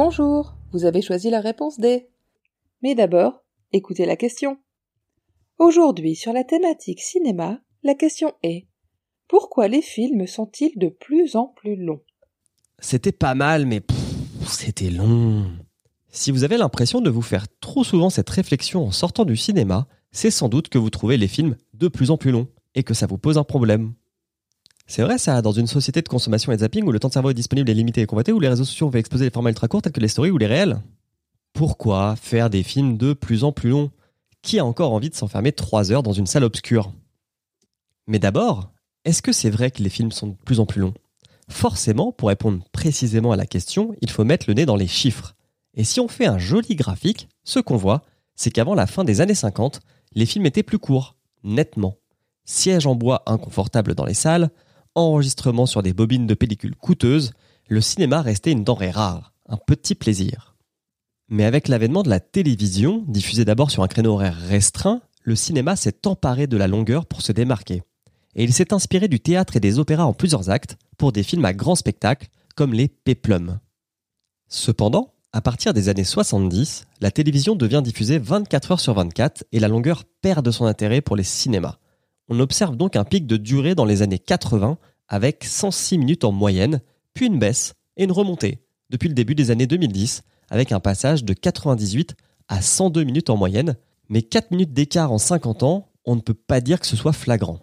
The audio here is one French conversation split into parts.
Bonjour, vous avez choisi la réponse D. Mais d'abord, écoutez la question. Aujourd'hui, sur la thématique cinéma, la question est Pourquoi les films sont-ils de plus en plus longs? C'était pas mal, mais c'était long. Si vous avez l'impression de vous faire trop souvent cette réflexion en sortant du cinéma, c'est sans doute que vous trouvez les films de plus en plus longs et que ça vous pose un problème. C'est vrai ça, dans une société de consommation et de zapping où le temps de cerveau est disponible et limité et convoité, où les réseaux sociaux vont exposer les formats ultra courts tels que les stories ou les réels. Pourquoi faire des films de plus en plus longs? Qui a encore envie de s'enfermer trois heures dans une salle obscure? Mais d'abord, est-ce que c'est vrai que les films sont de plus en plus longs? Forcément, pour répondre précisément à la question, il faut mettre le nez dans les chiffres. Et si on fait un joli graphique, ce qu'on voit, c'est qu'avant la fin des années 50, les films étaient plus courts, nettement. Sièges en bois inconfortables dans les salles, enregistrement sur des bobines de pellicule coûteuses, le cinéma restait une denrée rare, un petit plaisir. Mais avec l'avènement de la télévision, diffusée d'abord sur un créneau horaire restreint, le cinéma s'est emparé de la longueur pour se démarquer. Et il s'est inspiré du théâtre et des opéras en plusieurs actes pour des films à grand spectacle, comme les Péplums. Cependant, à partir des années 70, la télévision devient diffusée 24 heures sur 24 et la longueur perd de son intérêt pour les cinémas. On observe donc un pic de durée dans les années 80 avec 106 minutes en moyenne, puis une baisse et une remontée depuis le début des années 2010 avec un passage de 98 à 102 minutes en moyenne, mais 4 minutes d'écart en 50 ans, on ne peut pas dire que ce soit flagrant.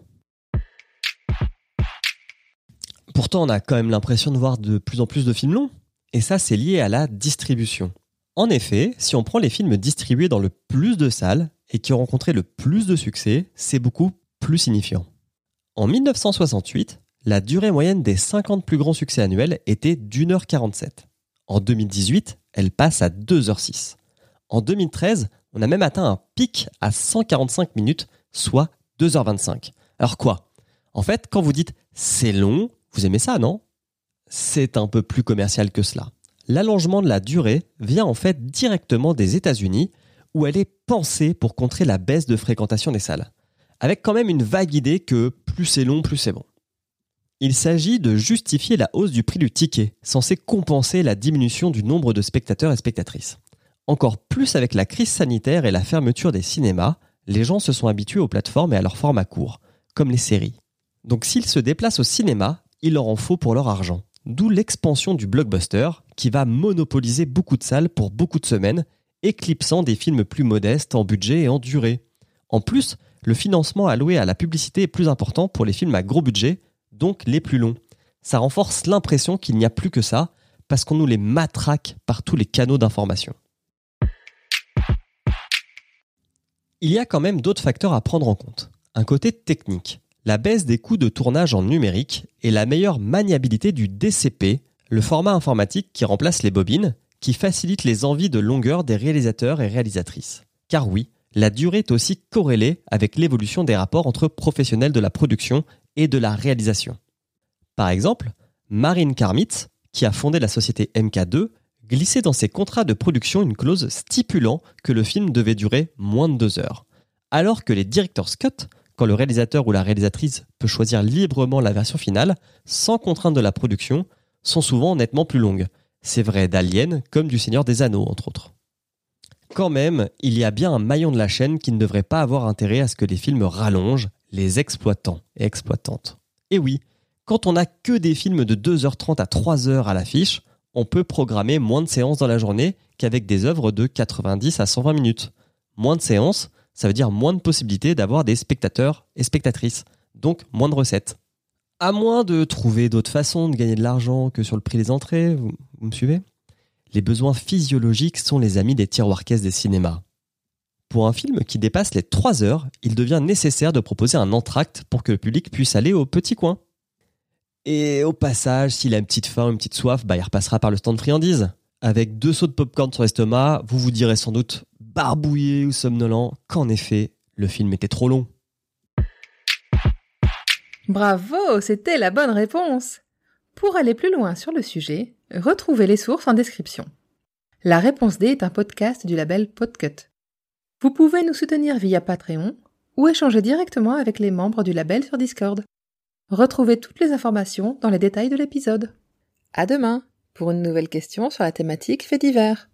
Pourtant, on a quand même l'impression de voir de plus en plus de films longs, et ça c'est lié à la distribution. En effet, si on prend les films distribués dans le plus de salles et qui ont rencontré le plus de succès, c'est beaucoup plus signifiant. En 1968, la durée moyenne des 50 plus grands succès annuels était d'1h47. En 2018, elle passe à 2h06. En 2013, on a même atteint un pic à 145 minutes, soit 2h25. Alors quoi? En fait, quand vous dites c'est long, vous aimez ça, non? C'est un peu plus commercial que cela. L'allongement de la durée vient en fait directement des États-Unis, où elle est pensée pour contrer la baisse de fréquentation des salles. Avec quand même une vague idée que plus c'est long, plus c'est bon. Il s'agit de justifier la hausse du prix du ticket, censé compenser la diminution du nombre de spectateurs et spectatrices. Encore plus avec la crise sanitaire et la fermeture des cinémas, les gens se sont habitués aux plateformes et à leur format court, comme les séries. Donc s'ils se déplacent au cinéma, il leur en faut pour leur argent. D'où l'expansion du blockbuster, qui va monopoliser beaucoup de salles pour beaucoup de semaines, éclipsant des films plus modestes en budget et en durée. En plus, le financement alloué à la publicité est plus important pour les films à gros budget, donc les plus longs. Ça renforce l'impression qu'il n'y a plus que ça, parce qu'on nous les matraque par tous les canaux d'information. Il y a quand même d'autres facteurs à prendre en compte. Un côté technique, la baisse des coûts de tournage en numérique et la meilleure maniabilité du DCP, le format informatique qui remplace les bobines, qui facilite les envies de longueur des réalisateurs et réalisatrices. Car oui, la durée est aussi corrélée avec l'évolution des rapports entre professionnels de la production et de la réalisation. Par exemple, Marine Karmitz, qui a fondé la société MK2, glissait dans ses contrats de production une clause stipulant que le film devait durer moins de deux heures. Alors que les directeurs cut, quand le réalisateur ou la réalisatrice peut choisir librement la version finale, sans contrainte de la production, sont souvent nettement plus longues. C'est vrai d'Alien comme du Seigneur des Anneaux, entre autres. Quand même, il y a bien un maillon de la chaîne qui ne devrait pas avoir intérêt à ce que les films rallongent, les exploitants et exploitantes. Et oui, quand on n'a que des films de 2h30 à 3h à l'affiche, on peut programmer moins de séances dans la journée qu'avec des œuvres de 90 à 120 minutes. Moins de séances, ça veut dire moins de possibilités d'avoir des spectateurs et spectatrices, donc moins de recettes. À moins de trouver d'autres façons de gagner de l'argent que sur le prix des entrées, vous, vous me suivez? Les besoins physiologiques sont les amis des tiroirs caisses des cinémas. pour un film qui dépasse les 3 heures, il devient nécessaire de proposer un entracte pour que le public puisse aller au petit coin. Et au passage, s'il a une petite faim ou une petite soif, bah, il repassera par le stand friandise. Avec deux sauts de popcorn sur l'estomac, vous vous direz sans doute barbouillé ou somnolent qu'en effet, le film était trop long. Bravo, c'était la bonne réponse. Pour aller plus loin sur le sujet, retrouvez les sources en description. La réponse D est un podcast du label Podcut. Vous pouvez nous soutenir via Patreon ou échanger directement avec les membres du label sur Discord. Retrouvez toutes les informations dans les détails de l'épisode. À demain pour une nouvelle question sur la thématique fait divers.